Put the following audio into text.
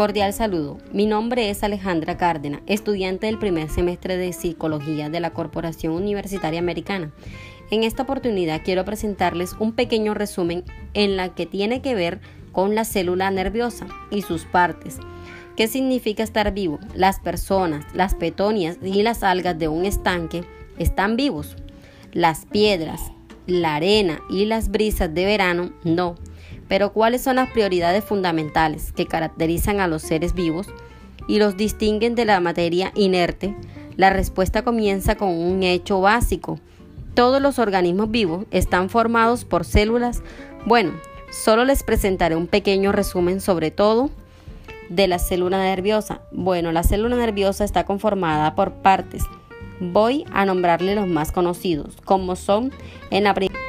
Cordial saludo. Mi nombre es Alejandra Cárdena, estudiante del primer semestre de Psicología de la Corporación Universitaria Americana. En esta oportunidad quiero presentarles un pequeño resumen en la que tiene que ver con la célula nerviosa y sus partes. ¿Qué significa estar vivo? Las personas, las petonias y las algas de un estanque están vivos. Las piedras, la arena y las brisas de verano no. Pero ¿cuáles son las prioridades fundamentales que caracterizan a los seres vivos y los distinguen de la materia inerte? La respuesta comienza con un hecho básico. Todos los organismos vivos están formados por células. Bueno, solo les presentaré un pequeño resumen sobre todo de la célula nerviosa. Bueno, la célula nerviosa está conformada por partes. Voy a nombrarle los más conocidos, como son en la primera